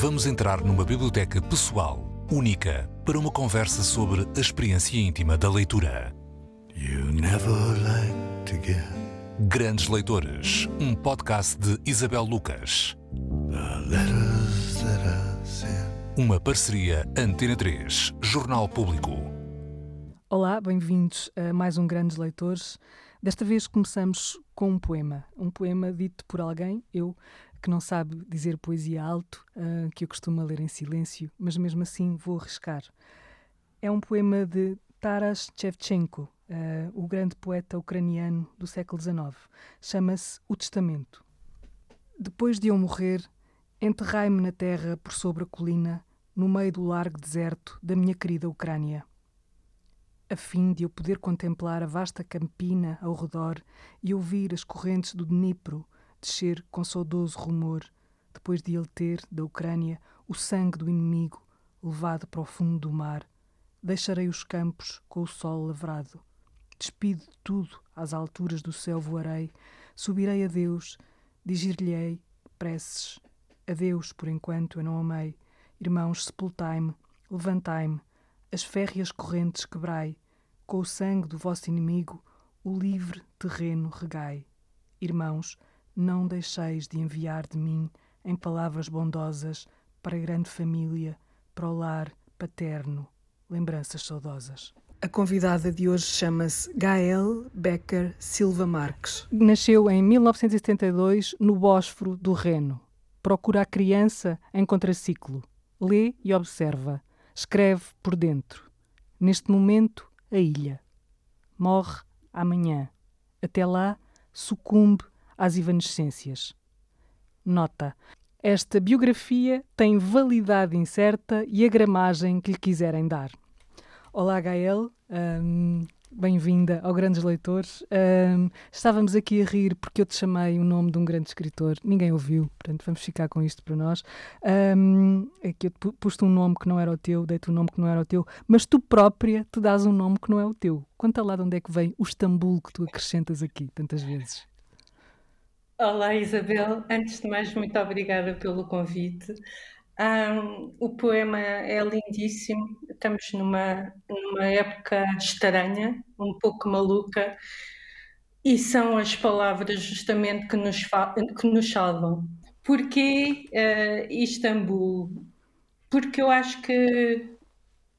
Vamos entrar numa biblioteca pessoal, única, para uma conversa sobre a experiência íntima da leitura. You never like to get Grandes Leitores, um podcast de Isabel Lucas. the letters that I sent. Uma parceria Antena 3, Jornal Público. Olá, bem-vindos a mais um Grandes Leitores. Desta vez começamos com um poema. Um poema dito por alguém, eu, que não sabe dizer poesia alto, ah, que eu costumo ler em silêncio, mas mesmo assim vou arriscar. É um poema de Taras Shevchenko, ah, o grande poeta ucraniano do século XIX. Chama-se O Testamento. Depois de eu morrer, enterrai-me na terra por sobre a colina, no meio do largo deserto da minha querida Ucrânia a fim de eu poder contemplar a vasta campina ao redor e ouvir as correntes do Dnipro descer com saudoso rumor, depois de ele ter, da Ucrânia, o sangue do inimigo levado para o fundo do mar. Deixarei os campos com o sol lavrado. Despido de tudo, às alturas do céu voarei, subirei a Deus, digir-lhe-ei preces. A Deus, por enquanto, eu não amei. Irmãos, sepultai-me, levantai-me, as férreas correntes quebrai, com o sangue do vosso inimigo o livre terreno regai. Irmãos, não deixeis de enviar de mim em palavras bondosas para a grande família, para o lar paterno, lembranças saudosas. A convidada de hoje chama-se Gael Becker Silva Marques. Nasceu em 1972 no Bósforo do Reno. Procura a criança em contraciclo. Lê e observa escreve por dentro. Neste momento, a ilha. Morre amanhã. Até lá, sucumbe às evanescências. Nota: esta biografia tem validade incerta e a gramagem que lhe quiserem dar. Olá, Gael. hum, Bem-vinda ao Grandes Leitores. Hum, estávamos aqui a rir porque eu te chamei o nome de um grande escritor. Ninguém ouviu, portanto vamos ficar com isto para nós. Hum, é que eu te pu- pus-te um nome que não era o teu, dei-te um nome que não era o teu, mas tu própria te dás um nome que não é o teu. Conta lá de onde é que vem o Istambul que tu acrescentas aqui tantas vezes. Olá Isabel, antes de mais, muito obrigada pelo convite. Ahm, o poema é lindíssimo, estamos numa, numa época estranha, um pouco maluca, e são as palavras justamente que nos, que nos salvam. Porquê eh, Istambul? Porque eu acho que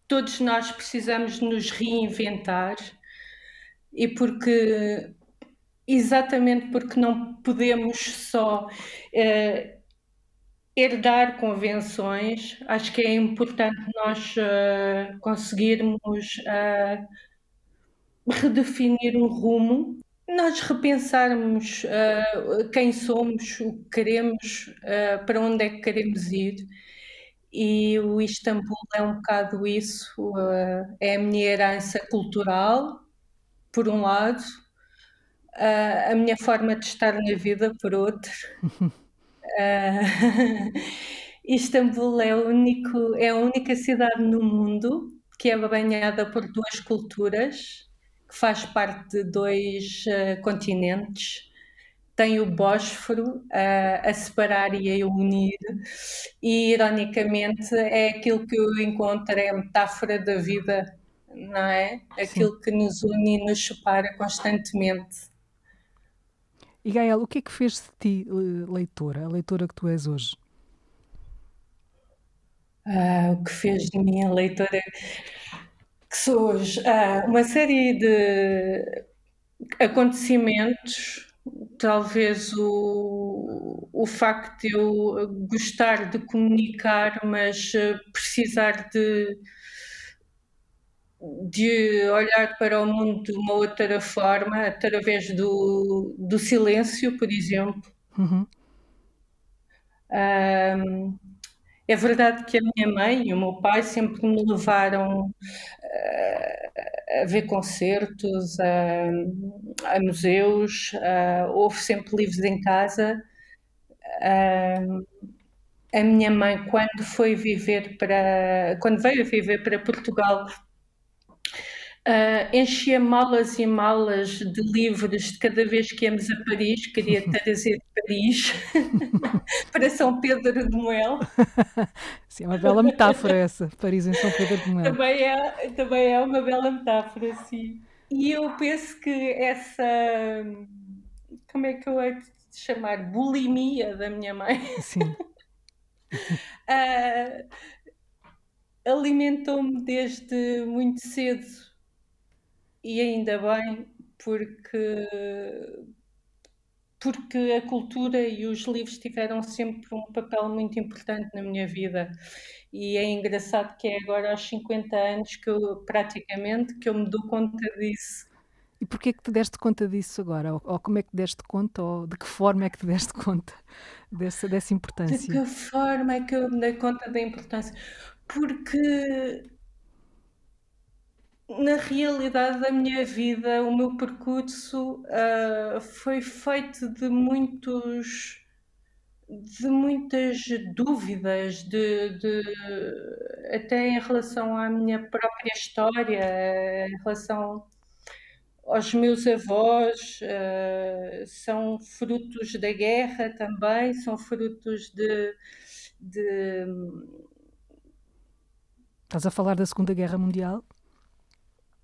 todos nós precisamos nos reinventar e porque Exatamente porque não podemos só eh, herdar convenções, acho que é importante nós eh, conseguirmos eh, redefinir um rumo, nós repensarmos quem somos, o que queremos, para onde é que queremos ir. E o Istambul é um bocado isso, é a minha herança cultural, por um lado, ah, a minha forma de estar na vida, por outro. Ah, Istambul é, o único, é a única cidade no mundo que é banhada por duas culturas, que faz parte de dois ah, continentes. Tem o Bósforo ah, a separar e a unir, e ironicamente é aquilo que eu encontro, é a metáfora da vida, não é? Aquilo que nos une e nos separa constantemente. E Gael, o que é que fez de ti eh, leitora, a leitora que tu és hoje? Ah, o que fez de mim a leitora que sou hoje? Ah, uma série de acontecimentos, talvez o, o facto de eu gostar de comunicar, mas ah, precisar de, de olhar para o mundo de uma outra forma, através do, do silêncio, por exemplo. Uhum. É verdade que a minha mãe e o meu pai sempre me levaram ah, a ver concertos, a, a museus, ah, houve sempre livros em casa. Ahm, a minha mãe, quando foi viver para, quando veio viver para Portugal, Uh, enchia malas e malas de livros de cada vez que íamos a Paris, queria trazer de Paris para São Pedro de Moel. Sim, é uma bela metáfora essa, Paris em São Pedro de Moel. Também é, também é uma bela metáfora, sim. E eu penso que essa, como é que eu hei de chamar, bulimia da minha mãe. Sim. uh, alimentou-me desde muito cedo e ainda bem, porque, porque a cultura e os livros tiveram sempre um papel muito importante na minha vida. E é engraçado que é agora aos 50 anos que eu praticamente que eu me dou conta disso. E porquê que te deste conta disso agora? Ou, ou, como é que te deste conta? Ou de que forma é que te deste conta dessa, dessa importância? De que forma é que eu me dei conta da importância? Porque na realidade da minha vida, o meu percurso uh, foi feito de muitos de muitas dúvidas de, de, até em relação à minha própria história, em relação aos meus avós, uh, são frutos da guerra também, são frutos de, de Estás a falar da Segunda Guerra Mundial?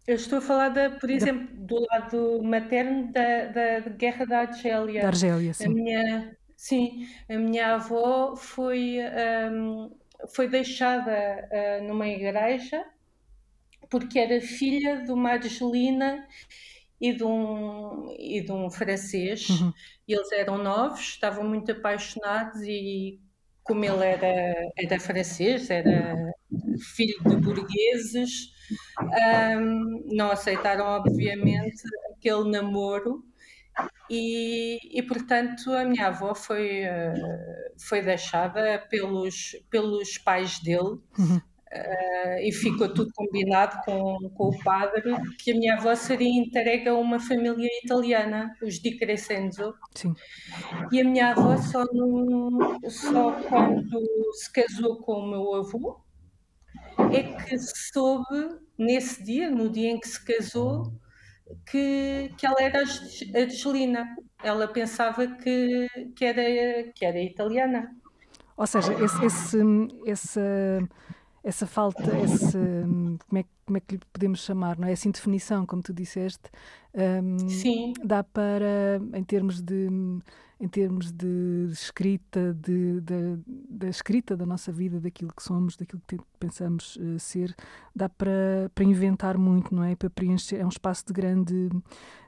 Eu estou a falar, de, por exemplo, do lado materno da, da, da Guerra da Argélia. Da Argélia, sim. A minha, sim, a minha avó foi, um, foi deixada uh, numa igreja porque era filha de uma argelina e de um, e de um francês. Uhum. Eles eram novos, estavam muito apaixonados e como ele era, era francês, era filho de burgueses, um, não aceitaram, obviamente, aquele namoro. E, e, portanto a minha avó foi, uh, foi deixada pelos, pelos pais dele uhum. uh, e ficou tudo combinado com, com o padre que a minha avó seria entregue a uma família italiana, os Di Crescenzo. Sim. E a minha avó só, no, só quando se casou com o meu avô é que soube nesse dia, no dia em que se casou, que, que ela era argelina. Ela pensava que, que, era, que era italiana. Ou seja, esse, esse, essa, essa falta, esse, como, é, como é que lhe podemos chamar, não é? Essa indefinição, como tu disseste, um, dá para, em termos de em termos de escrita, de, de, da escrita da nossa vida, daquilo que somos, daquilo que pensamos uh, ser, dá para, para inventar muito, não é? Para preencher, é um espaço de grande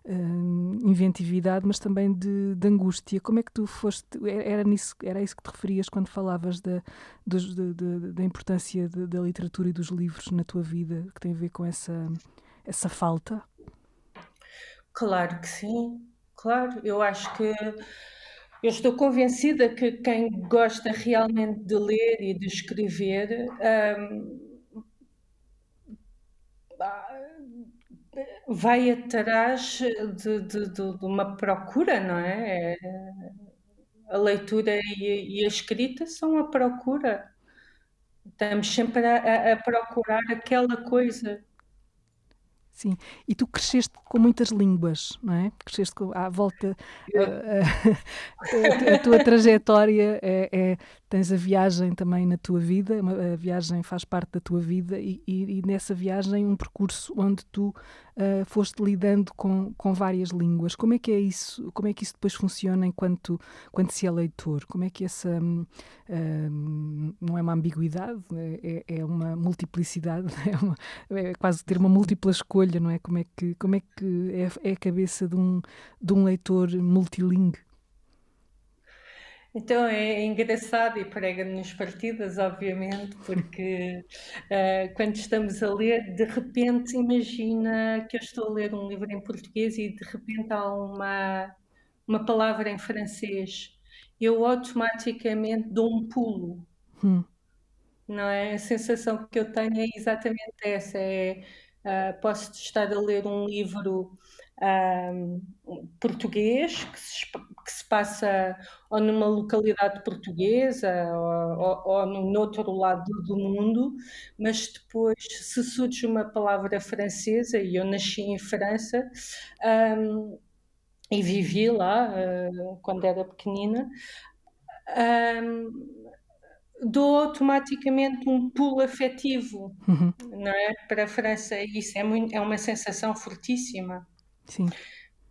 uh, inventividade, mas também de, de, angústia. Como é que tu foste, era, nisso, era isso que te referias quando falavas da, dos, de, da importância da literatura e dos livros na tua vida, que tem a ver com essa, essa falta? Claro que sim, claro. Eu acho que eu estou convencida que quem gosta realmente de ler e de escrever um, vai atrás de, de, de, uma procura, não é? A leitura e, e a escrita são a procura. Estamos sempre a, a procurar aquela coisa Sim, e tu cresceste com muitas línguas, não é? Cresceste com, à volta. A, a, a, tua trajetória é, é, Tens a viagem também na tua vida, a viagem faz parte da tua vida, e, e, e nessa viagem um percurso onde tu uh, foste lidando com, com várias línguas. Como é que é isso? Como é que isso depois funciona enquanto quando se é leitor? Como é que essa uh, não é uma ambiguidade, é, é uma multiplicidade, é, uma, é, quase ter uma múltipla escolha, não é? Como é que, como é, que é, é a cabeça de um, de um leitor multilingue? Então é engraçado e prega-nos partidas, obviamente, porque uh, quando estamos a ler, de repente imagina que eu estou a ler um livro em português e de repente há uma, uma palavra em francês. Eu automaticamente dou um pulo. Hum. Não é? A sensação que eu tenho é exatamente essa. É, uh, posso estar a ler um livro um, português que se, que se passa ou numa localidade portuguesa ou, ou, ou no outro lado do mundo, mas depois se surge uma palavra francesa, e eu nasci em França, um, e vivi lá uh, quando era pequenina, um, dou automaticamente um pulo afetivo uhum. não é? para a França. Isso é, muito, é uma sensação fortíssima. Sim.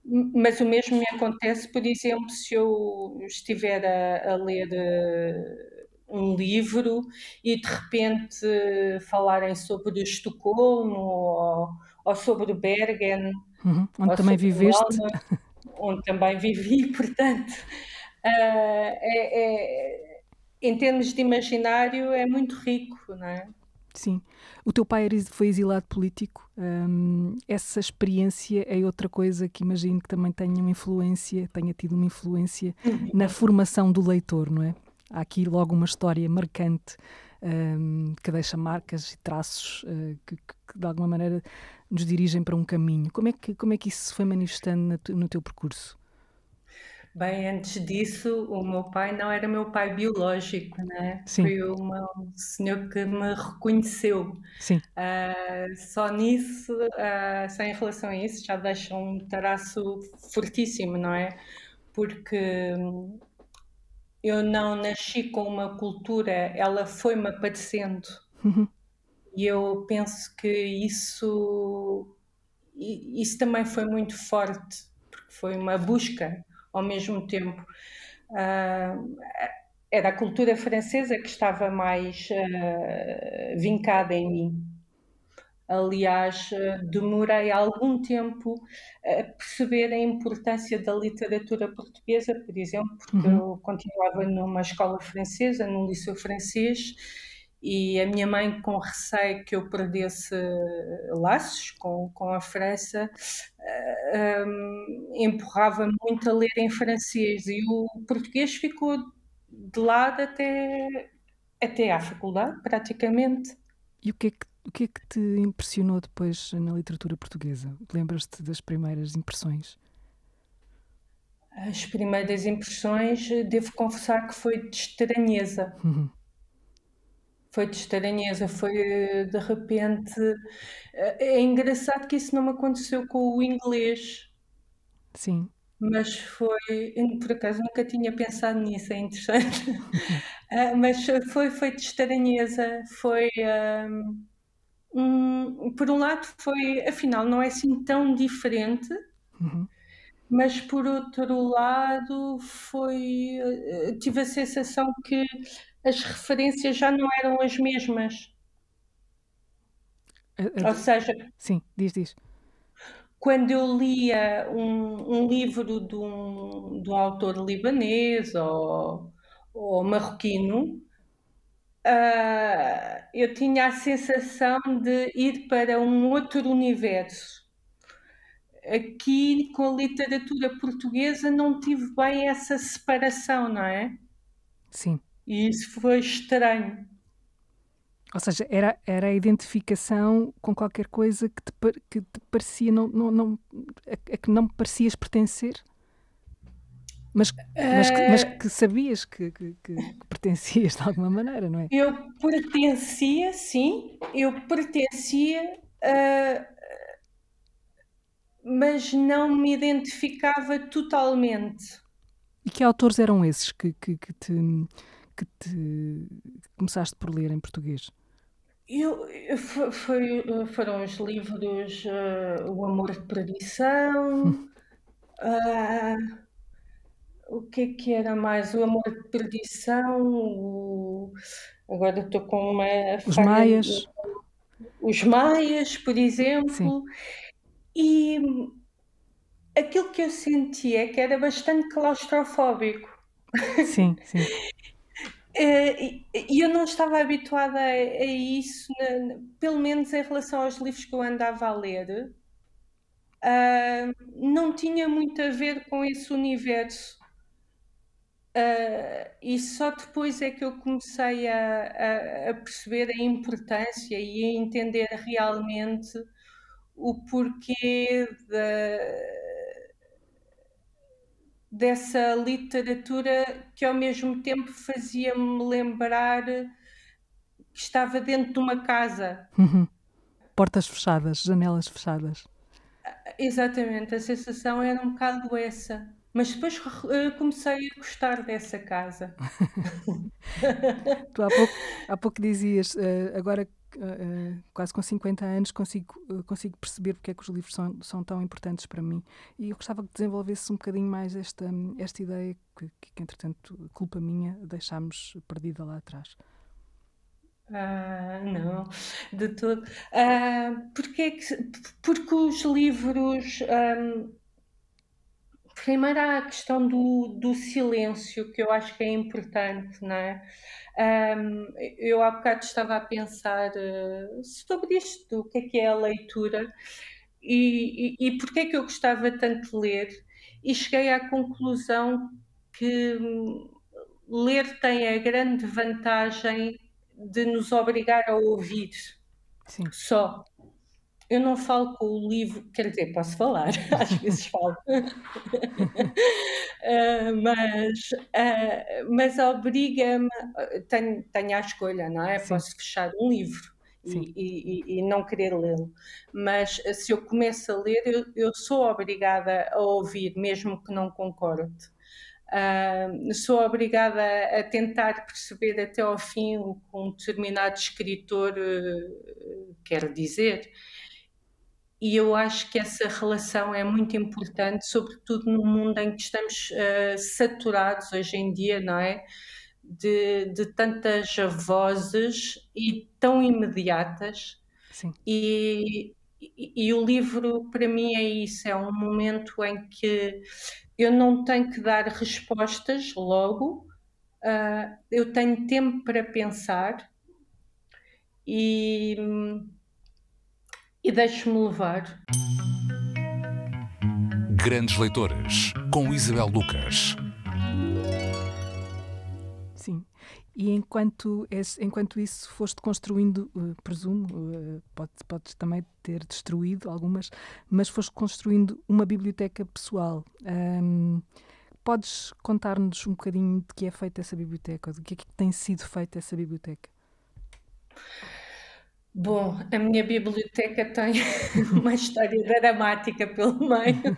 Mas o mesmo me acontece, por exemplo, se eu estiver a, a ler uh, um livro e de repente falarem sobre Estocolmo ou, ou sobre Bergen, uhum. onde também viveste. Onde também vivi, portanto, uh, é, é, em termos de imaginário, é muito rico, não é? Sim. O teu pai foi exilado político. Um, essa experiência é outra coisa que imagino que também tenha uma influência, tenha tido uma influência uhum. na formação do leitor, não é? Há aqui logo uma história marcante um, que deixa marcas e traços uh, que, que, de alguma maneira nos dirigem para um caminho. Como é que, como é que isso se foi manifestando no teu percurso? Bem, antes disso, o meu pai não era meu pai biológico, né? Sim. Foi uma, um senhor que me reconheceu. Sim. Uh, só nisso, uh, só em relação a isso, já deixa um traço fortíssimo, não é? Porque hum, eu não nasci com uma cultura, ela foi-me aparecendo. Uhum. E eu penso que isso, isso também foi muito forte, porque foi uma busca ao mesmo tempo. Uh, era a cultura francesa que estava mais uh, vincada em mim. Aliás, demorei algum tempo a perceber a importância da literatura portuguesa, por exemplo, porque uhum. eu continuava numa escola francesa, num liceu francês, e a minha mãe, com receio que eu perdesse laços com, com a França, um, empurrava muito a ler em francês e o português ficou de lado até, até à faculdade, praticamente. E o que, é que, o que é que te impressionou depois na literatura portuguesa? Lembras-te das primeiras impressões? As primeiras impressões, devo confessar que foi de estranheza. Uhum foi de estranheza, foi de repente. É engraçado que isso não me aconteceu com o inglês. Sim. Mas foi, por acaso nunca tinha pensado nisso, é interessante. Ah, mas foi, foi de estranheza, foi. Um, por um lado, foi, afinal, não é assim tão diferente, uhum. mas por outro lado, foi. Eh, tive a sensação que as referências já não eram as mesmas. Ou seja, sim, diz, diz. Quando eu lia um, um livro de um, de um autor libanês ou, ou marroquino, uh, eu tinha a sensação de ir para um outro universo. Aqui, com a literatura portuguesa, não tive bem essa separação, não é? Sim. E isso foi estranho. Ou seja, era, era a identificação com qualquer coisa que te, que te parecia, não, não, não, a, a que não parecias pertencer? Mas, mas, que, mas que sabias que, que, que, pertencias de alguma maneira, não é? Eu pertencia, sim, eu pertencia, uh, mas não me identificava totalmente. E que autores eram esses que, que, que te que te começaste por ler em português? Eu, foi, foram os livros uh, O Amor de Perdição, uh, o que é que era mais? O Amor de Perdição, o... agora estou com uma. Os Maias. Os Maias, por exemplo. Sim. E aquilo que eu sentia é que era bastante claustrofóbico. Sim, sim. Eh, e eu não estava habituada a, a isso, na, pelo menos em relação aos livros que eu andava a ler, uh, não tinha muito a ver com esse universo. Uh, e só depois é que eu comecei a, a, a, perceber a importância e a entender realmente o porquê dessa literatura que ao mesmo tempo fazia-me lembrar que estava dentro de uma casa. Uhum. Portas fechadas, janelas fechadas. Exatamente, a sensação era um bocado essa. Mas depois uh, comecei a gostar dessa casa. tu há pouco, há pouco dizias, uh, agora uh, quase com 50 anos, consigo, consigo perceber porque é que os livros são, são tão importantes para mim. E eu gostava que desenvolvesse um bocadinho mais esta, esta ideia que, que, entretanto, culpa minha, deixámos perdida lá atrás. Ah, não, de todo. Ah, porque, é que, porque os livros. Um, primeiro há a questão do, do silêncio, que eu acho que é importante, não é? Um, eu há bocado estava a pensar uh, sobre isto, o que é que é a leitura e, e, e porque é que eu gostava tanto de ler, e cheguei à conclusão que hum, ler tem a grande vantagem de nos obrigar a ouvir Sim. só. Eu não falo com o livro, quer dizer, posso falar, às vezes falo, uh, mas, uh, mas obriga-me, tenho, tenho a escolha, não é? Sim. Posso fechar um livro e, e, e, não querer lê-lo, mas se eu começo a ler, eu, eu sou obrigada a ouvir, mesmo que não concorde. Uh, sou obrigada a, tentar perceber até ao fim o que um determinado escritor quer dizer. E eu acho que essa relação é muito importante, sobretudo no mundo em que estamos uh, saturados hoje em dia, não é? De, de tantas vozes e tão imediatas. Sim. E, e, e, o livro, para mim, é isso: é um momento em que eu não tenho que dar respostas logo, uh, eu tenho tempo para pensar e, e deixo-me levar. Grandes Leitoras, com Isabel Lucas. Sim. E enquanto, enquanto isso foste construindo, uh, presumo, uh, pode, podes também ter destruído algumas, mas foste construindo uma biblioteca pessoal. Um, podes contar-nos um bocadinho de que é feita essa biblioteca, de que é que tem sido feita essa biblioteca? Bom, a minha biblioteca tem uma história dramática pelo meio.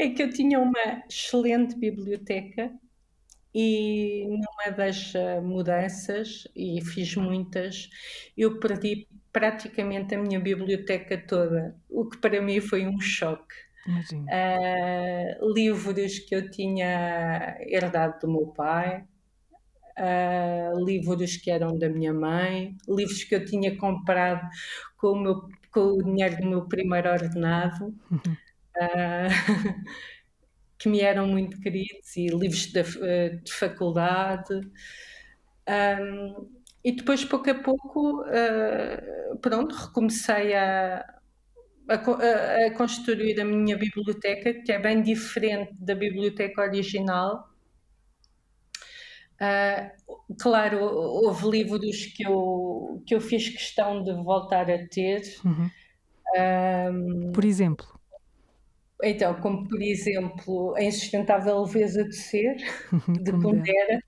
é que eu tinha uma excelente biblioteca e numa das eh, mudanças, e fiz muitas, eu perdi praticamente a minha biblioteca toda, o que para mim foi um choque. Uh, livros que eu tinha herdado do meu pai, uh, livros que eram da minha mãe, livros que eu tinha comprado com o, meu, com o dinheiro do meu primeiro ordenado. Uh, que me eram muito queridos e livros de, eh, de faculdade. Um, e depois, pouco a pouco, uh, pronto, recomecei a, a, a, construir a minha biblioteca, que é bem diferente da biblioteca original. Uh, claro, houve livros que eu, que eu fiz questão de voltar a ter. Uhum. Um, Por exemplo? Então, como por exemplo, a insustentável leveza de ser, de Pondera.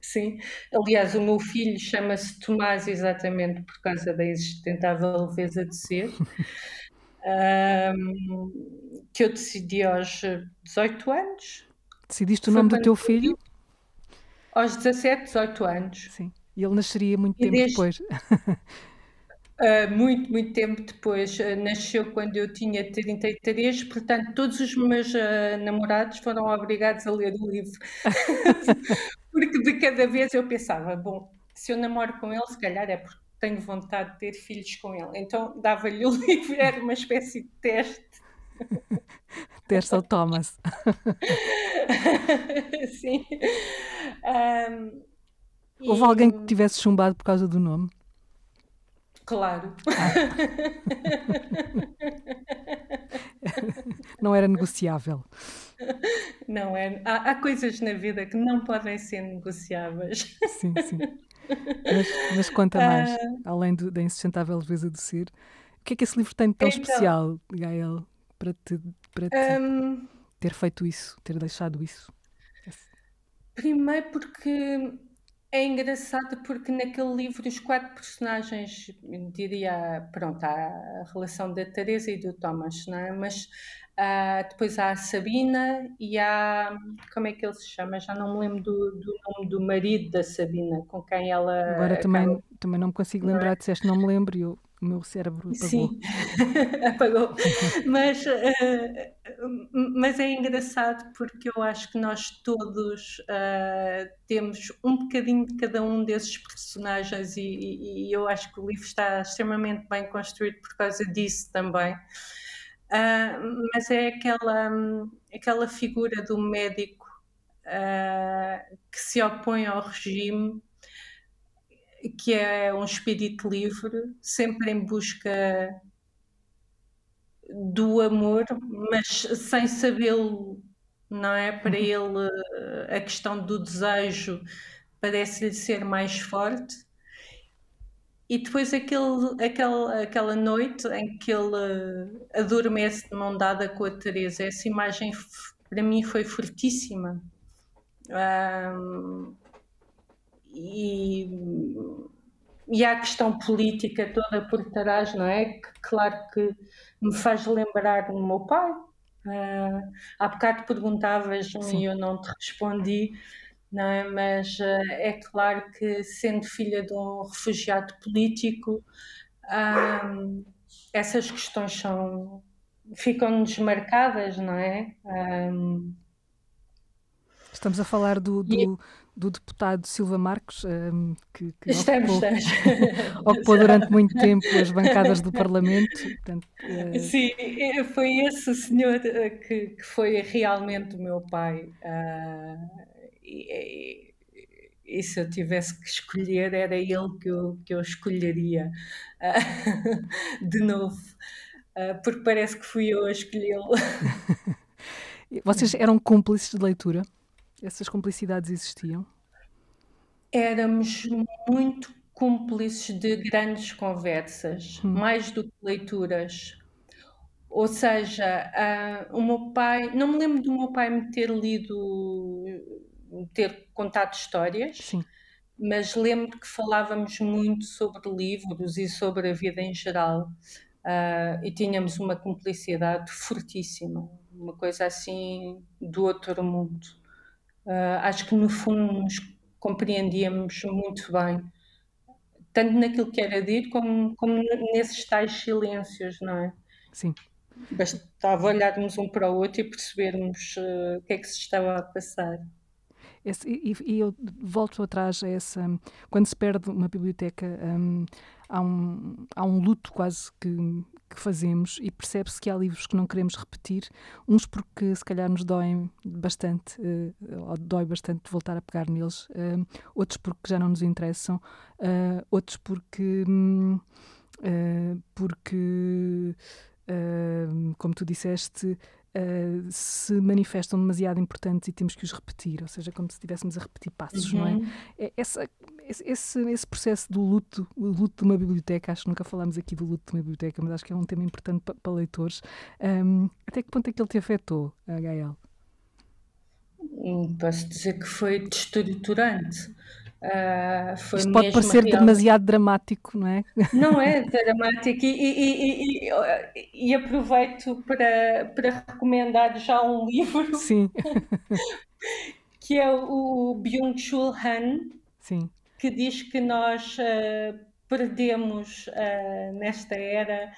Sim. Aliás, o meu filho chama-se Tomás exatamente por causa da insustentável leveza de ser. um, que eu decidi aos 18 anos. Decidiste o nome do teu filho? Aos 17, 18 anos. Sim. E ele nasceria muito e tempo desde... depois. Uh, muito, muito tempo depois, uh, nasceu quando eu tinha 33, portanto, todos os meus uh, namorados foram obrigados a ler o livro. porque de cada vez eu pensava, bom, se eu namoro com ele, se calhar é porque tenho vontade de ter filhos com ele. Então dava-lhe o livro, era uma espécie de teste. teste ao Thomas. Sim. Um, Houve e... alguém que tivesse chumbado por causa do nome? Claro. não era negociável. Não é. Há, há, coisas na vida que não podem ser negociáveis. Sim, sim. Mas, mas conta mais, uh... além do, da insustentável leveza do ser, o que é que esse livro tem de tão então, especial, Gael, para te, para te um... ter feito isso, ter deixado isso? Primeiro porque é engraçado porque naquele livro os quatro personagens, diria, pronto, há a relação da Teresa e do Thomas, não é? Mas uh, depois há a Sabina e há, como é que ele se chama? Já não me lembro do, do nome do marido da Sabina, com quem ela... Agora também, também não me consigo lembrar, não é? disseste não me lembro eu o meu cérebro apagou. Sim, apagou. Mas, uh, mas é engraçado porque eu acho que nós todos uh, temos um bocadinho de cada um desses personagens e, e, e, eu acho que o livro está extremamente bem construído por causa disso também. Uh, mas é aquela, aquela figura do médico que se opõe ao regime que é um espírito livre, sempre em busca do amor, mas sem sabê-lo, não é? Para uhum. ele, a questão do desejo parece-lhe ser mais forte. E depois aquele, aquele, aquela noite em que ele adormece de mão dada com a Teresa, essa imagem para mim foi fortíssima. Um, e, e há a questão política toda por trás, não é? Que claro que me faz lembrar do meu pai. Uh, há bocado perguntavas e eu não te respondi, não é? mas uh, é claro que sendo filha de um refugiado político, uh, essas questões são ficam-nos marcadas, não é? Estamos a falar do, do, do deputado Silva Marcos, um, que, que estamos, ocupou, estamos. ocupou durante muito tempo as bancadas do Parlamento. Portanto, uh... Sim, foi esse senhor eh, que, que foi realmente o meu pai. Uh, e, e, se eu tivesse que escolher, era ele que eu, que eu escolheria uh, de novo, porque parece que fui eu a escolhê-lo. Vocês eram cúmplices de leitura? Essas cumplicidades existiam? Éramos muito cúmplices de grandes conversas, hum. mais do que leituras. Ou seja, uh, o meu pai, não me lembro do meu pai me ter lido, ter contado histórias, Sim. mas lembro que falávamos muito sobre livros e sobre a vida em geral. Uh, e tínhamos uma cumplicidade fortíssima, uma coisa assim do outro mundo. Uh, acho que no fundo nos compreendíamos muito bem, tanto naquilo que era dito como, como nesses tais silêncios, não é? Sim. Bastava olharmos um para o outro e percebermos uh, o que é que se estava a passar. Esse, e, e, eu volto atrás a essa. Quando se perde uma biblioteca, um, há, um, há um luto quase que, que fazemos e percebe-se que há livros que não queremos repetir, uns porque se calhar nos doem bastante, uh, dói bastante voltar a pegar neles, uh, outros porque já não nos interessam, uh, outros porque. Um, porque, como tu disseste, uh, se manifestam demasiado importantes e temos que os repetir, ou seja, como se estivéssemos a repetir passos, uhum. não é? Uhum. é essa, esse, esse processo do luto, o luto de uma biblioteca, acho que nunca falámos aqui do luto de uma biblioteca, mas acho que é um tema importante para, para leitores. Um, até que ponto é que ele te afetou, Gael? Hum, posso dizer que foi destruturante. Uh, Isto pode parecer real... demasiado dramático, não é? Não é dramático, e, e, e, e, aproveito para, para recomendar já um livro Sim. que é o Byung-Chul Han, Sim. Que diz que nós uh, perdemos uh, nesta era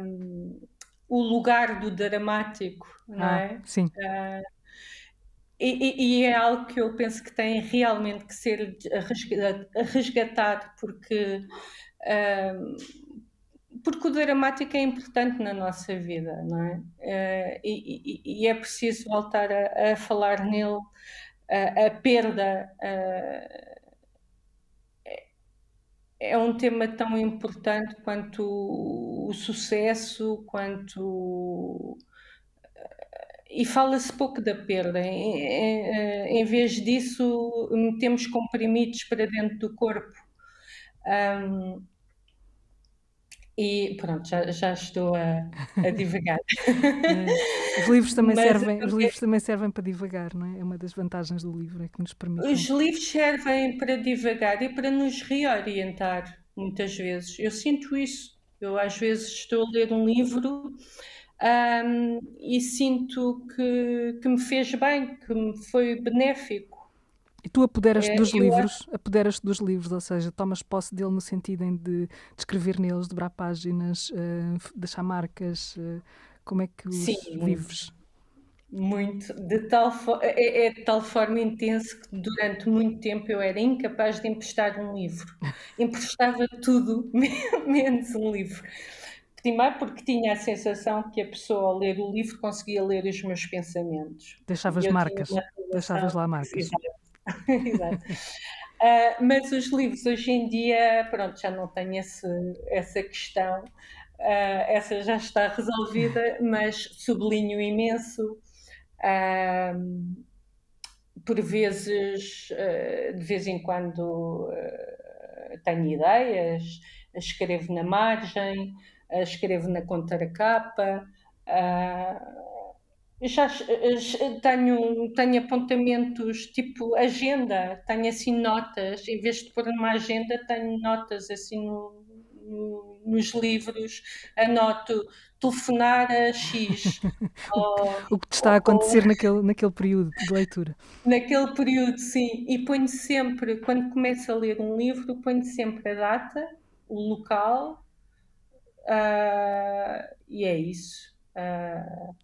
um, o lugar do dramático, não ah, é? Sim. E, e, é algo que eu penso que tem realmente que ser resgatado, porque, um, porque o dramático é importante na nossa vida, não é? E, e, é preciso voltar a, a falar nele. Uh, a perda é um tema tão importante quanto o, sucesso, quanto e fala-se pouco da perda. Em, em, vez disso, metemos comprimidos para dentro do corpo. Um, E pronto, já, já estou a, a divagar. os livros também servem, os livros também servem para divagar, não é? É uma das vantagens do livro, é que nos permite. Os livros servem para divagar e para nos reorientar, muitas vezes. Eu sinto isso. Eu às vezes estou a ler um livro um, e sinto que, que me fez bem, que me foi benéfico. E tu apoderas-te é, dos livros, acho... apoderas-te dos livros, ou seja, tomas posse dele no sentido de, de escrever neles, dobrar páginas, uh, deixar marcas. Uh, como é que os Sim, vives? Muito, de tal é, é, de tal forma intenso que durante muito tempo eu era incapaz de emprestar um livro. Emprestava tudo, menos um livro. Primeiro porque tinha a sensação que a pessoa ao ler o livro conseguia ler os meus pensamentos. Deixavas marcas, deixavas lá marcas. Exato. Exato. Uh, mas os livros hoje em dia, pronto, já não tenho esse, essa questão, essa já está resolvida, mas sublinho imenso. Uh, por vezes, de vez em quando, tenho ideias, escrevo na margem, escrevo na contracapa. Uh, já tenho, tenho apontamentos tipo agenda, tenho assim notas, em vez de pôr numa agenda, tenho notas assim no, no, nos livros, anoto telefonar a X. ou, o que te está a acontecer ou, naquele, naquele período de leitura. Naquele período, sim. E ponho sempre, quando começo a ler um livro, ponho sempre a data, o local, uh, e é isso. Uh,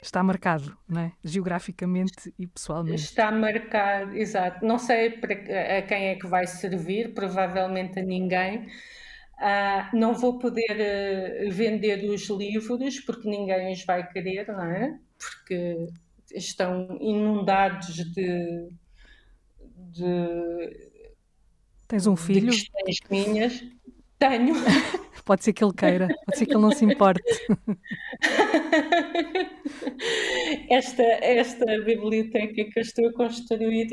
Está marcado, não é? Geograficamente e pessoalmente. Está marcado, exato. Não sei para a quem é que vai servir, provavelmente a ninguém. Uh, não vou poder uh, vender os livros porque ninguém os vai querer, não é? Porque estão inundados de. de Tens um filho? De minhas. Tenho. Pode ser que ele queira, pode ser que ele não se importe. esta, esta biblioteca que eu estou a construir,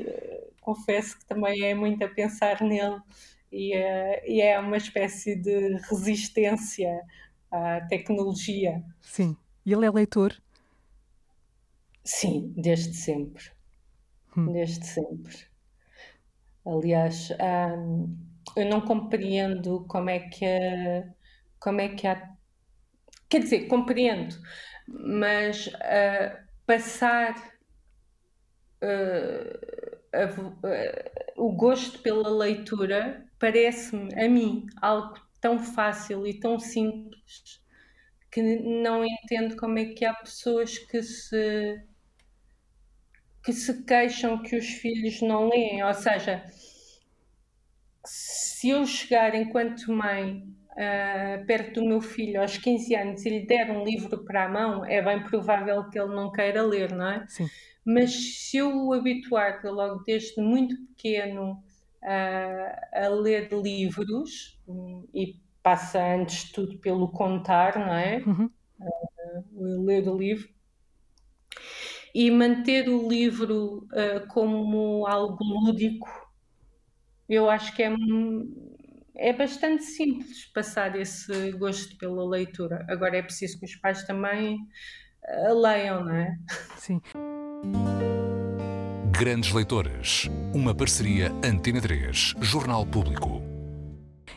confesso que também é muito a pensar nele e é, e é uma espécie de resistência à tecnologia. Sim. E ele é leitor? Sim, desde sempre. Hum. Desde sempre. Aliás, hum, eu não compreendo como é que a, como é que há. Quer dizer, compreendo, mas uh, passar uh, a, uh, o gosto pela leitura parece-me, a mim, algo tão fácil e tão simples que não entendo como é que há pessoas que se que se queixam que os filhos não leem, ou seja, se eu chegar enquanto mãe uh, perto do meu filho aos 15 anos e lhe der um livro para a mão, é bem provável que ele não queira ler, não é? Sim. Mas se eu o habituar logo desde muito pequeno uh, a ler livros, um, e passa antes tudo pelo contar, não é? Uhum. Uh, ler o livro. E manter o livro uh, como algo lúdico, eu acho que é é bastante simples passar esse gosto pela leitura. Agora é preciso que os pais também uh, leiam, não é? Sim. Grandes Leitoras, uma parceria Antena 3, Jornal Público.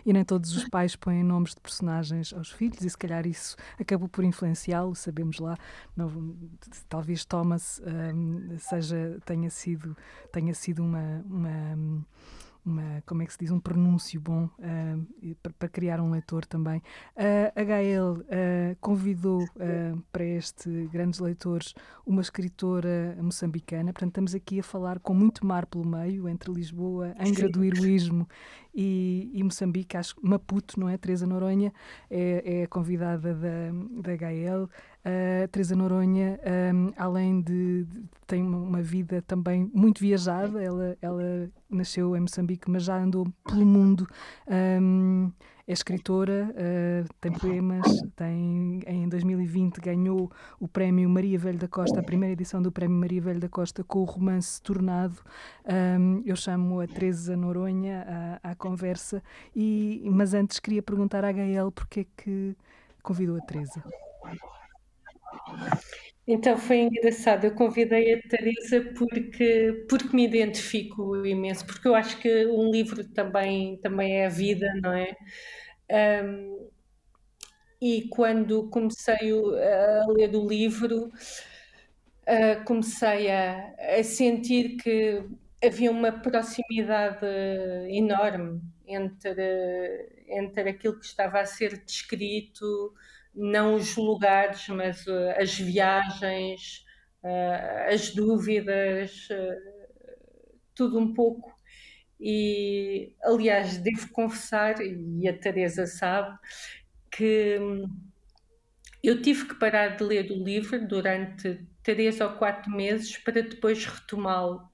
E nem todos os pais põem nomes de personagens aos filhos, e se calhar isso acabou por influenciá-lo, sabemos lá. Não, talvez Thomas um, seja, tenha sido, tenha sido uma, uma uma, como é que se diz, um pronúncio bom uh, para, para, criar um leitor também. Uh, a Gael uh, convidou para este Grandes Leitores uma escritora moçambicana, portanto estamos aqui a falar com muito mar pelo meio, entre Lisboa, Angra do Heroísmo e, e, Moçambique, acho Maputo, não é? Teresa Noronha é, é a convidada da, da Gael. A Teresa Noronha, um, além de, de, tem uma vida também muito viajada, ela, ela nasceu em Moçambique, mas já andou pelo mundo. Um, é escritora, uh, tem poemas, tem, em 2020 ganhou o prémio Maria Velho da Costa, a primeira edição do prémio Maria Velho da Costa, com o romance Tornado. Um, eu chamo a Teresa Noronha à, à conversa, e, mas antes queria perguntar à Gael porque é que convidou a Teresa. Então foi engraçado, eu convidei a Teresa porque, porque me identifico imenso, porque eu acho que um livro também, também é a vida, não é? Um, e quando comecei a ler o livro, uh, comecei a, a, sentir que havia uma proximidade enorme entre, entre aquilo que estava a ser descrito, não os lugares, mas uh, as viagens, uh, as dúvidas, tudo um pouco. E, aliás, devo confessar, e a Teresa sabe, que hum, eu tive que parar de ler o livro durante três ou quatro meses para depois retomá-lo.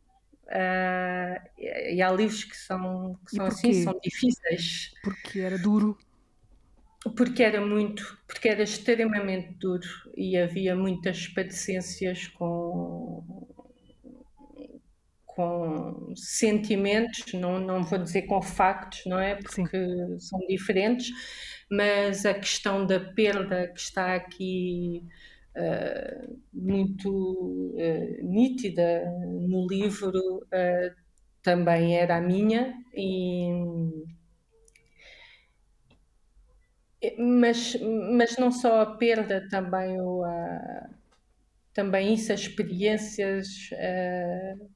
Uh, e há livros que são, que são assim, são difíceis. Porque era duro. Porque era muito, porque era extremamente duro e havia muitas padecências com com sentimentos, não, não vou dizer com factos, não é? Porque Sim. são diferentes, mas a questão da perda que está aqui uh, muito uh, nítida no livro uh, também era a minha e mas, mas não só a perda, também o, a, também isso, as experiências uh,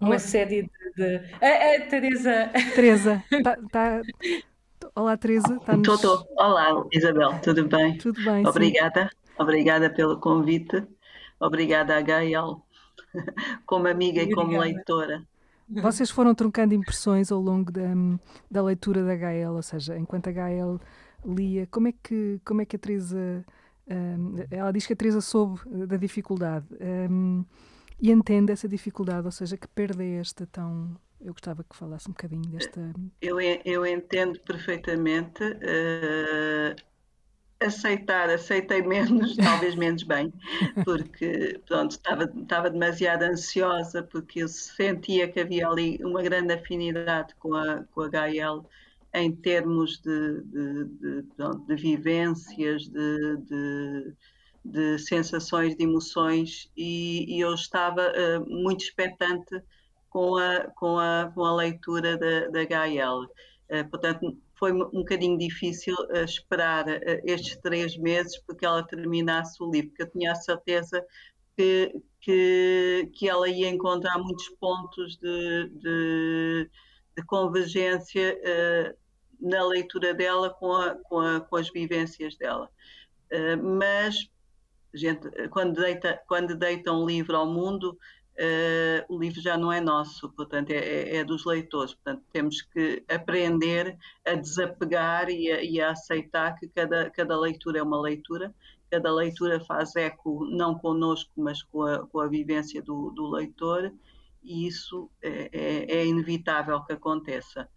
uma série de. de... A, a Teresa. Teresa, tá, tá... olá Teresa. Tá nos... Olá Isabel, tudo bem? Tudo bem. Obrigada, sim. obrigada pelo convite. Obrigada a Gael, como amiga obrigada. e como leitora. Vocês foram trocando impressões ao longo da, da leitura da Gael, ou seja, enquanto a Gael lia, como é que, como é que a Teresa. Um, ela diz que a Teresa soube da dificuldade. Um, e entende essa dificuldade, ou seja, que perda é esta tão. Eu gostava que falasse um bocadinho desta. Eu, eu entendo perfeitamente. Uh, aceitar, aceitei menos, talvez menos bem, porque pronto, estava, estava demasiado ansiosa, porque eu sentia que havia ali uma grande afinidade com a, com a Gael em termos de, de, de, pronto, de vivências, de, de sensações, de emoções, e, e eu estava uh, muito expectante com a, com a, com a leitura da, da Gael. Uh, portanto, foi um bocadinho difícil uh, esperar estes três meses porque ela terminasse o livro, porque eu tinha a certeza que, que, que ela ia encontrar muitos pontos de, de, de convergência na leitura dela com, a, com, a, com as vivências dela. mas gente, quando, deita, quando deita um livro ao mundo, uh, o livro já não é nosso, portanto, é, é, é, dos leitores. Portanto, temos que aprender a desapegar e a, e a, aceitar que cada, cada leitura é uma leitura, cada leitura faz eco não conosco, mas com a, com a vivência do, do leitor, e isso é, é, é inevitável que aconteça.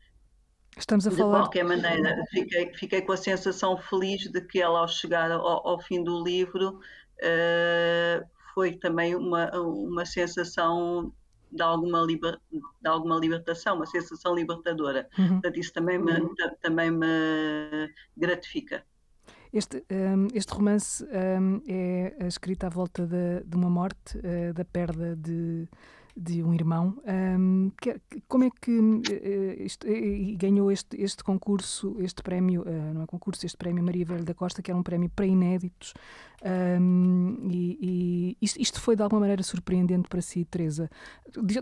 Estamos a de falar. De qualquer maneira, fiquei, fiquei com a sensação feliz de que ela, ao chegar ao, ao fim do livro, uh, foi também uma, uma sensação de alguma, liber, de alguma libertação, uma sensação libertadora. Uhum. Portanto, isso também me, uhum. também me gratifica. Este, um, este romance um, é escrito à volta de, de uma morte, uh, da perda de, de um irmão. Um, que, como é que uh, isto, uh, ganhou este, este concurso, este prémio, uh, não é concurso, este prémio Maria Velho da Costa, que era um prémio para inéditos? Um, e, e isto, isto, foi de alguma maneira surpreendente para si, Teresa?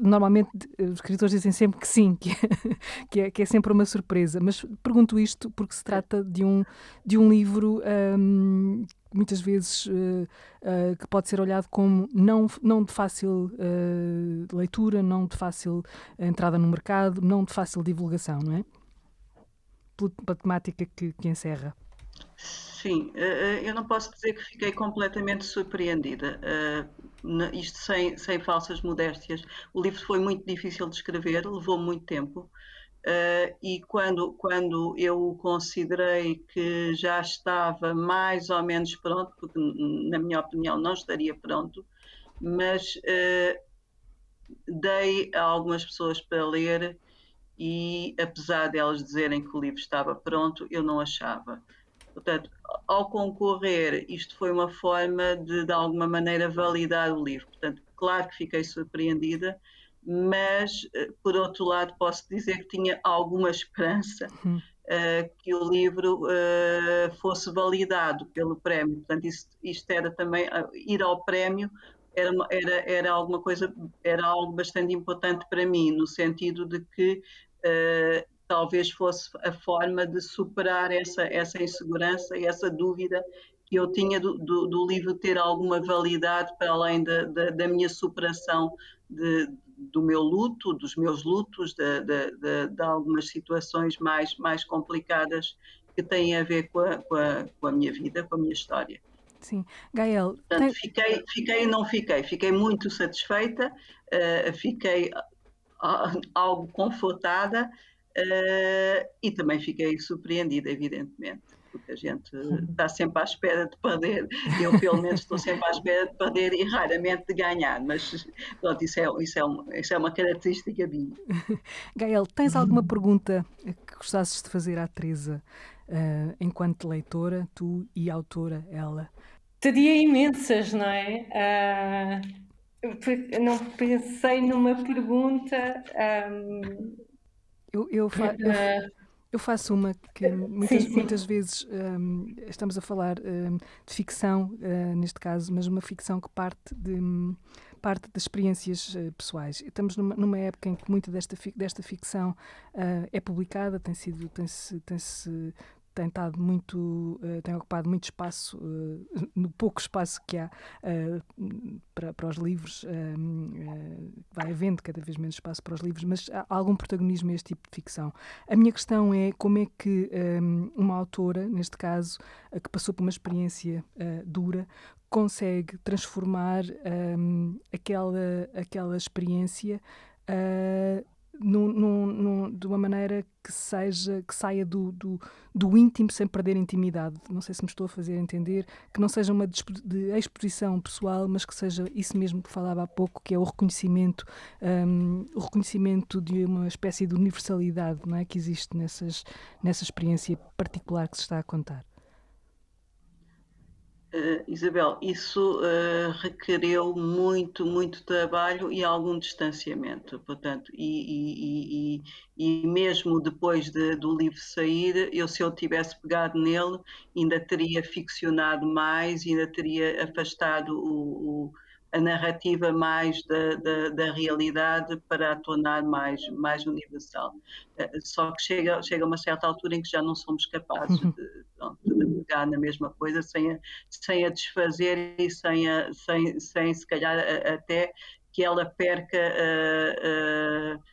Normalmente os escritores dizem sempre que sim, que é, que é, que é sempre uma surpresa, mas pergunto isto porque se trata de um, de um livro um, muitas vezes uh, uh, que pode ser olhado como não, não de fácil uh, leitura, não de fácil entrada no mercado, não de fácil divulgação, não é? Pela temática que, que encerra. Sim, eu não posso dizer que fiquei completamente surpreendida. Isto sem, sem falsas modéstias. O livro foi muito difícil de escrever, levou muito tempo. E quando, quando eu considerei que já estava mais ou menos pronto, porque na minha opinião não estaria pronto, mas dei a algumas pessoas para ler e apesar delas dizerem que o livro estava pronto, eu não achava. Portanto, ao concorrer, isto foi uma forma de, de alguma maneira, validar o livro. Portanto, claro que fiquei surpreendida, mas eh, por outro lado posso dizer que tinha alguma esperança uh, que o livro uh, fosse validado pelo prémio. Portanto, isto, isto era também uh, ir ao prémio era, era, era alguma coisa, era algo bastante importante para mim, no sentido de que talvez fosse a forma de superar essa, essa insegurança e essa dúvida que eu tinha do, do, do livro ter alguma validade para além da, da, da minha superação de, do meu luto, dos meus lutos, de, de, de, algumas situações mais, mais complicadas que têm a ver com a, com, a, com a minha vida, com a minha história. Sim. Gael. Portanto, tem... fiquei, fiquei e não fiquei. Fiquei muito satisfeita, uh, fiquei uh, algo confortada uh, e também fiquei surpreendida, evidentemente porque a gente está sempre à espera de perder. Eu, pelo menos, estou sempre à espera de perder e raramente de ganhar, mas pronto, isso é, isso é, uma, isso é uma característica minha. Gael, tens alguma pergunta que gostasses de fazer à Teresa, uh, enquanto leitora, tu e autora, ela? Teria imensas, não é? Uh, não pensei numa pergunta. Um, eu, eu, fa eu, eu faço uma que muitas, sim, sim. muitas vezes um, estamos a falar um, de ficção, uh, neste caso, mas uma ficção que parte de parte das experiências uh, pessoais. Estamos numa, numa, época em que muita desta, desta ficção uh, é publicada, tem sido tem-se tem -se, tem estado muito, uh, tem ocupado muito espaço, uh, no pouco espaço que há uh, para, para os livros, vai havendo cada vez menos espaço para os livros, mas há algum protagonismo a este tipo de ficção. A minha questão é como é que um, uma autora, neste caso, que passou por uma experiência dura, consegue transformar um, aquela, aquela experiência uh, num, num, de uma maneira que seja que saia do, do, do, íntimo sem perder intimidade. Não sei se me estou a fazer entender, que não seja uma de exposição pessoal, mas que seja isso mesmo que falava há pouco, que é o reconhecimento, um, o reconhecimento de uma espécie de universalidade não é, que existe nessas, nessa experiência particular que se está a contar. Uh, Isabel, isso uh, requereu muito, muito trabalho e algum distanciamento, portanto, e, e, e, e mesmo depois de, do livro sair, eu se eu tivesse pegado nele, ainda teria ficcionado mais, ainda teria afastado o, o a narrativa mais da, da, da, realidade para a tornar mais, mais universal. Eh, só que chega, chega uma certa altura em que já não somos capazes de, de pegar na mesma coisa sem a, sem a desfazer e sem, a, sem, sem se calhar a, até que ela perca uh, uh,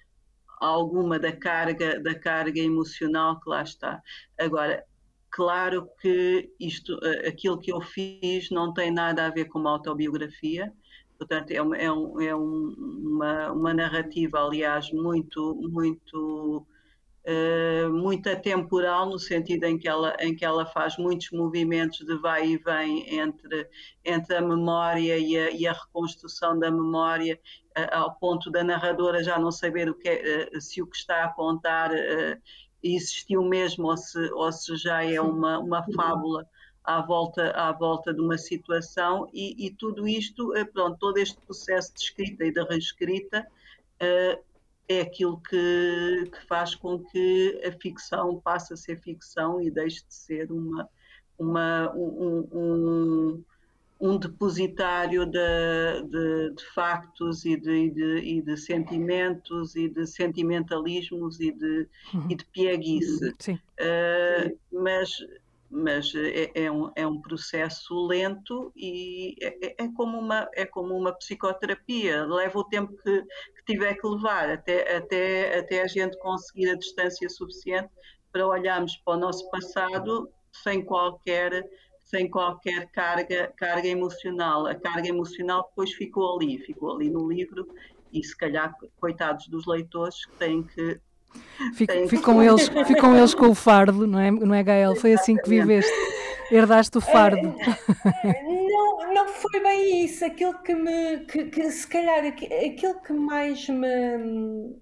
alguma da carga, da carga emocional que lá está. Agora, claro que isto, aquilo que eu fiz não tem nada a ver com uma autobiografia, Portanto, é, uma, é, um, é um, uma, uma, narrativa, aliás, muito, muito, uh, muito atemporal, no sentido em que, ela, em que ela faz muitos movimentos de vai e vem entre, entre a memória e a, e a reconstrução da memória, uh, ao ponto da narradora já não saber o que é, uh, se o que está a contar existiu mesmo ou se, ou se já é uma, uma fábula à volta, à volta de uma situação e, e tudo isto, eh, pronto, todo este processo de escrita e de reescrita uh, é aquilo que, que, faz com que a ficção passe a ser ficção e deixe de ser uma, uma, um, um, um depositário de, de, de factos e de, de, e de, sentimentos e de sentimentalismos e de, uhum. e de pieguice. Uh, mas mas é, é, um, é um processo lento e é, é, é, como uma, é como uma psicoterapia, leva o tempo que, que tiver que levar até, até, até a gente conseguir a distância suficiente para olharmos para o nosso passado sem qualquer sem qualquer carga, carga emocional. A carga emocional depois ficou ali, ficou ali no livro e se calhar, coitados dos leitores que têm que. Fic, ficam, eles, ficam eles com o fardo, não é, não é Gael? Foi assim que viveste. Herdaste o fardo. Não, não foi bem isso. Aquilo que me. Que, que, se calhar, aquilo que mais me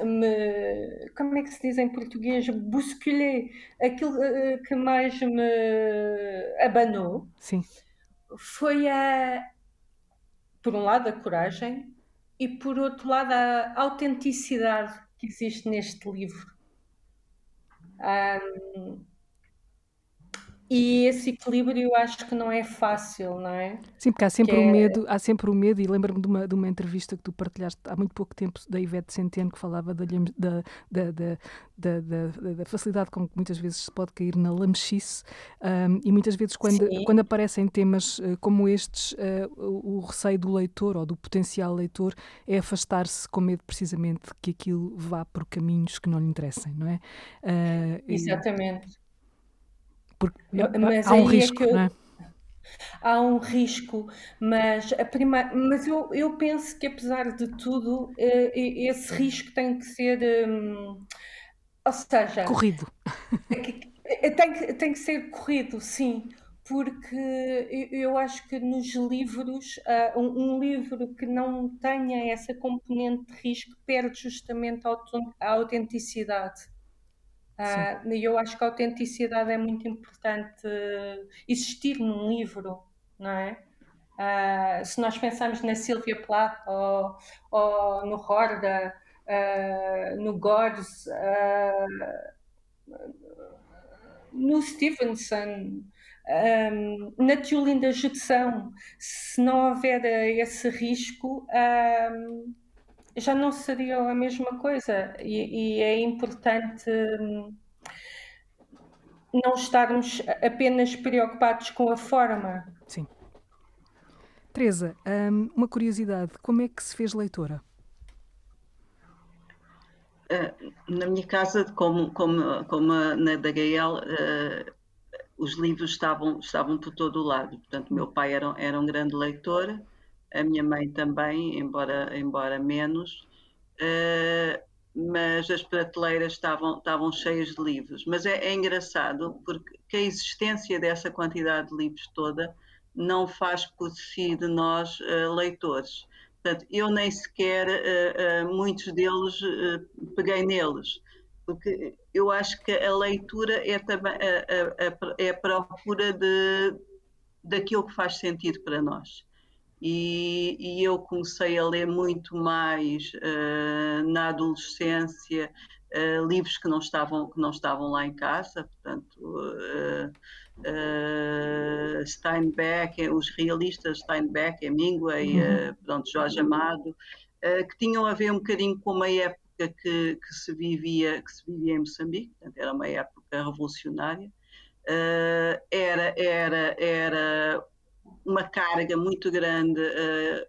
me, como é que se diz em português, bousculé, aquilo uh, que mais me abanou Sim. foi a, por um lado, a coragem e por outro lado, a autenticidade que existe neste livro. Um, e esse equilíbrio eu acho que não é fácil, não é? Sim, porque há sempre o é... medo, há sempre o medo, e lembro-me de uma, de uma entrevista que tu partilhaste há muito pouco tempo da Ivete Centeno, que falava da, da, da, da, da facilidade com que muitas vezes se pode cair na lamechice, um, e muitas vezes quando, quando aparecem temas uh, como estes, uh, o, o, receio do leitor ou do potencial leitor é afastar-se com medo precisamente que aquilo vá por caminhos que não lhe interessem, não é? Uh, Exatamente. E porque mas há um é risco, é eu, não é? Há um risco, mas, a prima, mas eu, eu penso que apesar de tudo, eh, esse risco tem que ser. Hum, ou seja. Corrido. Tem que, tem que ser corrido, sim porque eu acho que nos livros, um, livro que não tenha essa componente de risco perde justamente a autenticidade. Uh, eu acho que a autenticidade é muito importante existir num livro, não é? Uh, se nós pensarmos na Sylvia Plath ou, ou no Horda, uh, no Gores, no Stevenson, um, na Tiolinda Judção, se não houver esse risco, um, já não seria a mesma coisa e, e é importante hum, não estarmos apenas preocupados com a forma. Sim. Teresa, hum, uma curiosidade, como é que se fez leitora? Eh, na minha casa, como, como, como na da Gael, uh, os livros estavam, estavam por todo o lado. Portanto, meu pai era, era um grande leitor, a minha mãe também, embora, embora menos, uh, mas as prateleiras estavam, estavam cheias de livros. Mas é, é, engraçado porque a existência dessa quantidade de livros toda não faz por si de nós uh, leitores. Portanto, eu nem sequer, uh, muitos deles, peguei neles, porque eu acho que a leitura é, também, a, a, é a procura de, daquilo que faz sentido para nós e, e, eu comecei a ler muito mais uh, na adolescência uh, livros que não estavam que não estavam lá em casa portanto uh, Steinbeck os realistas Steinbeck Hemingway uhum. pronto Jorge Amado que tinham a ver um bocadinho com uma época que, que se vivia que se vivia em Moçambique portanto, era uma época revolucionária era era era uma carga muito grande uh,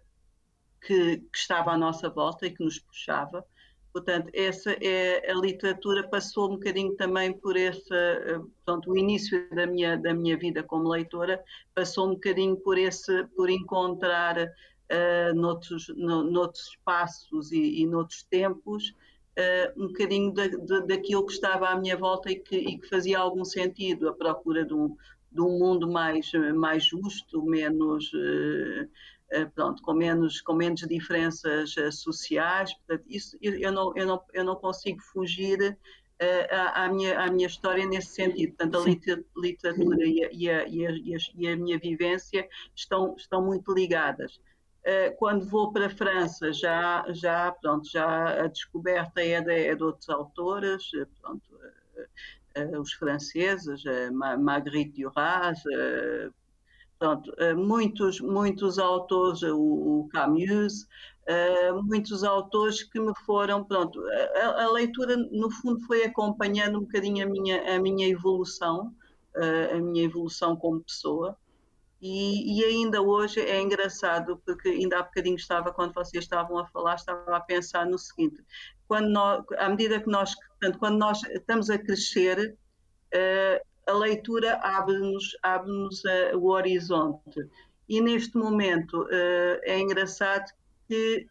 que, que, estava à nossa volta e que nos puxava. Portanto, essa é a literatura passou um bocadinho também por esse, uh, portanto, o início da minha da minha vida como leitora passou um bocadinho por esse, por encontrar uh, noutros, no, noutros espaços e, e noutros tempos uh, um bocadinho da, de, daquilo que estava à minha volta e que, e que fazia algum sentido, a procura de um, de um mundo mais, mais justo, menos, eh, eh, pronto, com menos, com menos diferenças eh, sociais. Portanto, isso, eu, não, eu, não, eu não consigo fugir à, minha, à minha história nesse sentido. Portanto, a literatura e a, e a, e a, e a minha vivência estão, estão muito ligadas. Quando vou para a França, já, já, pronto, já a descoberta é de, é de outros autores, pronto, os franceses, uh, Marguerite Duras, uh, pronto, muitos, muitos autores, o Camus, muitos autores que me foram, pronto, a, a, leitura no fundo foi acompanhando um bocadinho a minha, a minha evolução, a minha evolução como pessoa. E, e, ainda hoje é engraçado, porque ainda há bocadinho estava, quando vocês estavam a falar, estava a pensar no seguinte: quando nós, à medida que nós, portanto, quando nós estamos a crescer, uh, a leitura abre-nos abre o horizonte. E neste momento é engraçado que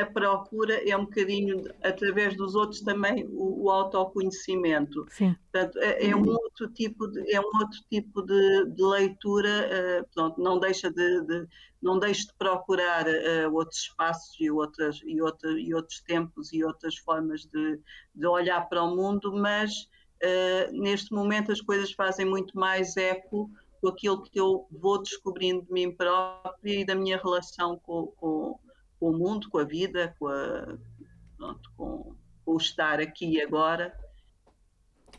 a procura é um bocadinho, através dos outros, também o, o autoconhecimento. Sim. Portanto, é, é, um outro tipo de, é um outro tipo de, de leitura, uh, pronto, não deixa de, de, não deixa de procurar uh, outros espaços e, outras, e, outra, e outros tempos e outras formas de, de olhar para o mundo, mas uh, neste momento as coisas fazem muito mais eco com aquilo que eu vou descobrindo de mim própria e da minha relação com, com com o mundo, com a vida, com, a, com o estar aqui e agora.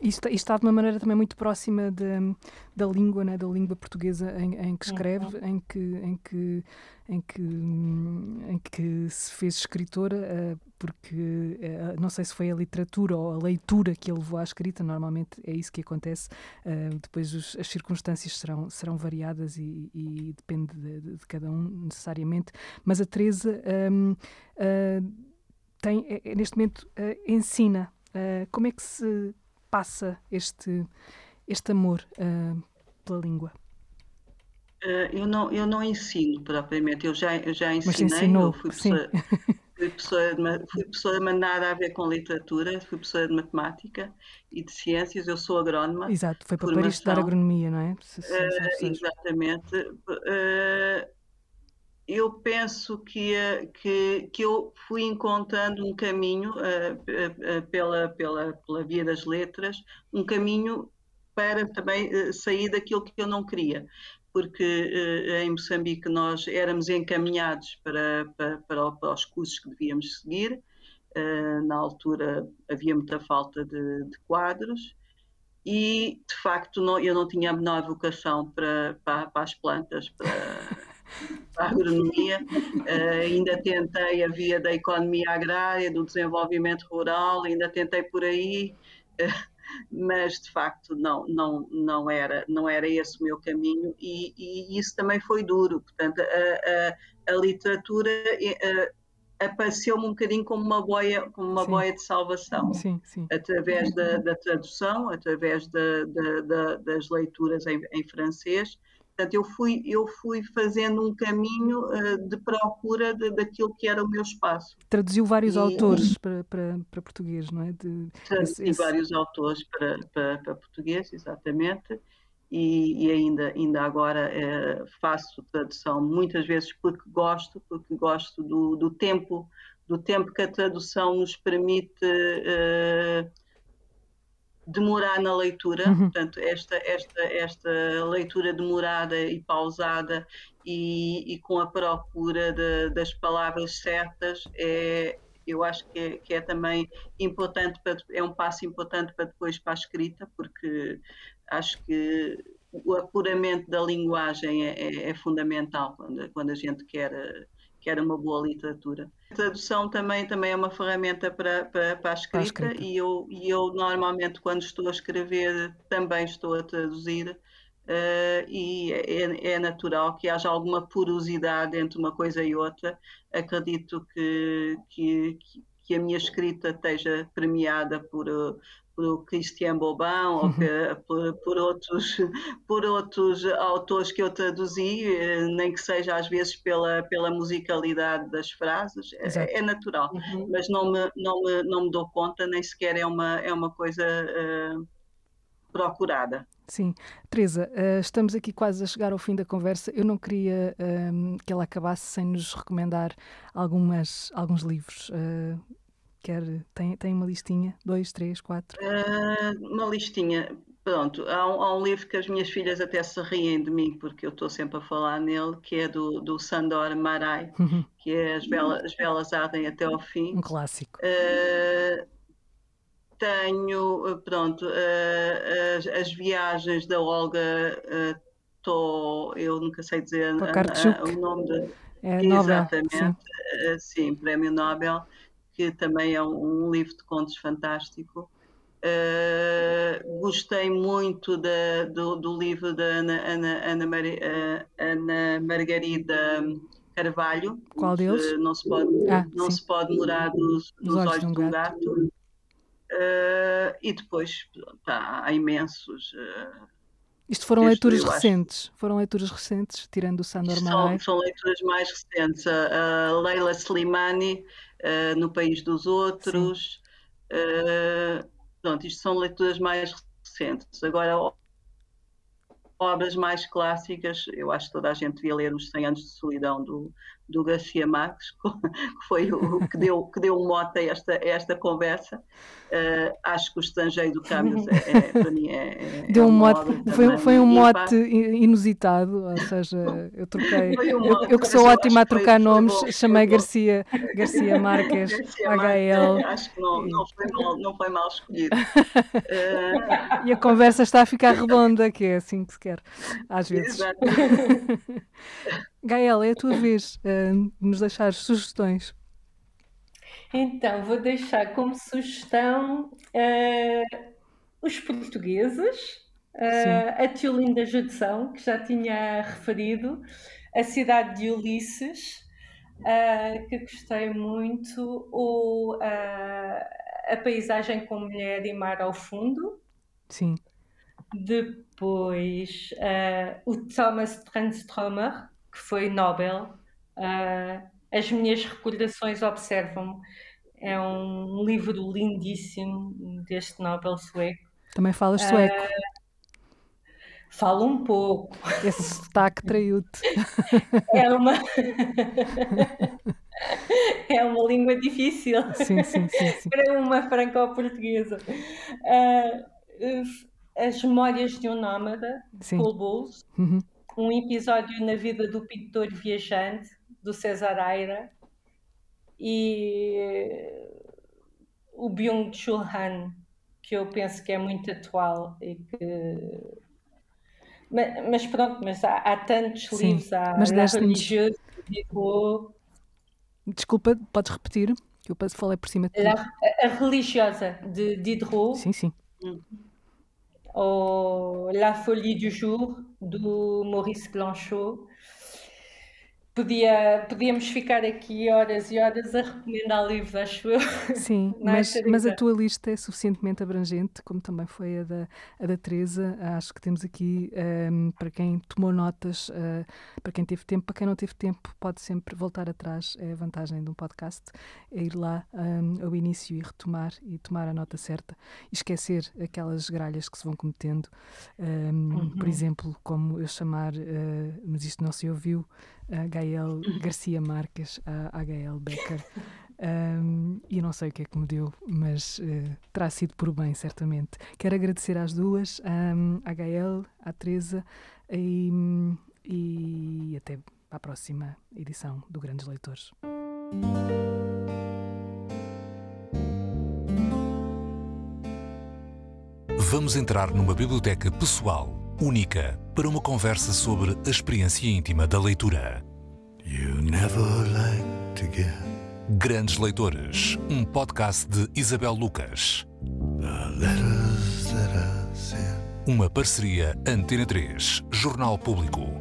Isto, está de uma maneira também muito próxima de, da língua, né, da língua portuguesa em, em que escreve, uhum. em, que, em, que, em, que, em que se fez escritora, uh, porque uh, não sei se foi a literatura ou a leitura que ele levou à escrita, normalmente é isso que acontece, uh, depois os, as circunstâncias serão, serão variadas e, e depende de, de, cada um necessariamente, mas a Teresa um, tem, é, é, neste momento ensina como é que se passa este, este amor uh, pela língua? Uh, eu, não, eu não ensino propriamente, eu já, eu já ensinei, Mas ensinou, eu fui professora, fui, professora de, fui professora de nada a ver com literatura, fui professora de matemática e de ciências, eu sou agrónoma. Exato, foi para Paris estudar agronomia, não é? Se, se, uh, exatamente. Eu penso que, que, que eu fui encontrando um caminho uh, pela, pela, pela via das letras, um caminho para também sair daquilo que eu não queria. Porque em Moçambique nós éramos encaminhados para, para, para, para os cursos que devíamos seguir. na altura havia muita falta de, de quadros e, de facto, não, eu não tinha a menor vocação para, para, para as plantas, para a agronomia, uh, ainda tentei a via da economia agrária, do desenvolvimento rural, ainda tentei por aí, uh, mas de facto não, não, não, era, não era esse o meu caminho e, e isso também foi duro. Portanto, a, a, a literatura uh, apareceu-me um bocadinho como uma boia, como uma boia de salvação, sim, sim. através da, da, tradução, através da, da, das leituras em, em francês Portanto, eu fui, eu fui fazendo um caminho uh, de procura de, daquilo que era o meu espaço. Traduziu vários e, autores para, para, para, português, não é? De, traduzi esse... vários autores para, para, para português, exatamente. E, e, ainda, ainda agora eh, faço tradução muitas vezes porque gosto, porque gosto do, do tempo, do tempo que a tradução nos permite uh, demorar na leitura, uhum. portanto, esta, esta, esta leitura demorada e pausada e, e com a procura de, das palavras certas é, eu acho que é, que é, também importante, para, é um passo importante para depois para a escrita, porque acho que o apuramento da linguagem é, é, é fundamental quando, quando a gente quer que era uma boa literatura. A tradução também, também é uma ferramenta para, para, para, a, escrita, para a escrita, E, eu, e eu normalmente quando estou a escrever também estou a traduzir uh, e é, é, natural que haja alguma porosidade entre uma coisa e outra. Acredito que, que, que a minha escrita esteja premiada por, por Christian Bobin ou uhum. por, por, outros, por outros autores que eu traduzi, eh, nem que seja às vezes pela, pela musicalidade das frases, é, é, natural, uhum. mas não me, não, me, não me dou conta, nem sequer é uma, é uma coisa uh, procurada. Sim. Teresa, uh, estamos aqui quase a chegar ao fim da conversa. Eu não queria uh, que ela acabasse sem nos recomendar algumas, alguns livros. Uh, Quer, tem, tem uma listinha? Dois, três, quatro? Uh, uma listinha. Pronto, há um, há um, livro que as minhas filhas até se riem de mim, porque eu estou sempre a falar nele, que é do, do Sandor Marai, uhum. que é As Velas, as Velas Ardem Até ao Fim. Um clássico. Uh, tenho, pronto, uh, as, as, viagens da Olga uh, Tô, eu nunca sei dizer o nome de... É Exatamente, Nobel, sim. sim, Prémio Nobel que também é um, livro de contos fantástico. Uh, gostei muito da, do, do, livro da Ana, Ana, Ana, Mar, Ana Margarida Carvalho. Qual deles? Não se pode, ah, não se pode morar dos, dos olhos, olhos de um gato. gato. Uh, e depois há imensos. Uh, Isto foram leituras recentes? Foram leituras recentes, tirando o Sandor São, são leituras mais recentes. A, a Leila Slimani, uh, No País dos Outros. pronto, isto são leituras mais recentes. Agora, obras mais clássicas, eu acho que toda a gente devia ler Os 100 Anos de Solidão do, do Garcia Marques, que foi o que deu, que deu um mote a esta, a esta conversa. Uh, acho que o estrangeiro do Camus, é, é, para mim, é. é deu um mote, foi, foi um mote inusitado, ou seja, eu troquei. Um eu, eu, que sou ótima a trocar nomes, bom, chamei Garcia, Garcia Marques, Garcia HL. Acho que não, não, foi mal, não foi mal escolhido. Uh... E a conversa está a ficar redonda, que é assim que se quer, às vezes. Exatamente. Gael, é a tua vez uh, de nos deixar sugestões. Então, vou deixar como sugestão uh, os portugueses, uh, a Tiolinda Judção, que já tinha referido, a cidade de Ulisses, uh, que gostei muito, ou a paisagem com mulher e mar ao fundo. Sim. Depois, o Thomas Transtromer, que foi Nobel. Uh, as minhas recordações observam. É um livro lindíssimo deste Nobel sueco. Também falas sueco? Uh, falo um pouco. Esse sotaque traiu-te. É uma. é uma língua difícil. Sim, sim, sim. sim. Para uma franco-portuguesa. Uh, as Memórias de um Nómada, Paul Bowles. Uhum um episódio na vida do pintor viajante, do César Aira, e o Byung-Chul Han, que eu penso que é muito atual e que... Mas, mas pronto, mas há, há tantos Sim, livros, há mas La Religieuse, Desculpa, podes repetir? Que eu falei por cima de ti. A, a Religiosa, de Diderot. Sim, sim. Hum ou La Folie du Jour, do Maurice Blanchot, Podia, podíamos ficar aqui horas e horas a recomendar livros, acho eu. Sim, mas, mas a tua lista é suficientemente abrangente, como também foi a da, a da Teresa. Acho que temos aqui, um, para quem tomou notas, uh, para quem teve tempo, para quem não teve tempo, pode sempre voltar atrás. É a vantagem de um podcast, é ir lá um, ao início e retomar e tomar a nota certa e esquecer aquelas gralhas que se vão cometendo. Um, uhum. Por exemplo, como eu chamar, uh, mas isto não se ouviu, a Gael Garcia Marques, a Gael Becker. Um, e não sei o que é que me deu, mas uh, terá sido por bem, certamente. Quero agradecer às duas, um, à Gael, à Teresa e, e até à próxima edição do Grandes Leitores. Vamos entrar numa biblioteca pessoal, única, para uma conversa sobre a experiência íntima da leitura. Grandes Leitores, um podcast de Isabel Lucas. Uma parceria Antena 3, Jornal Público.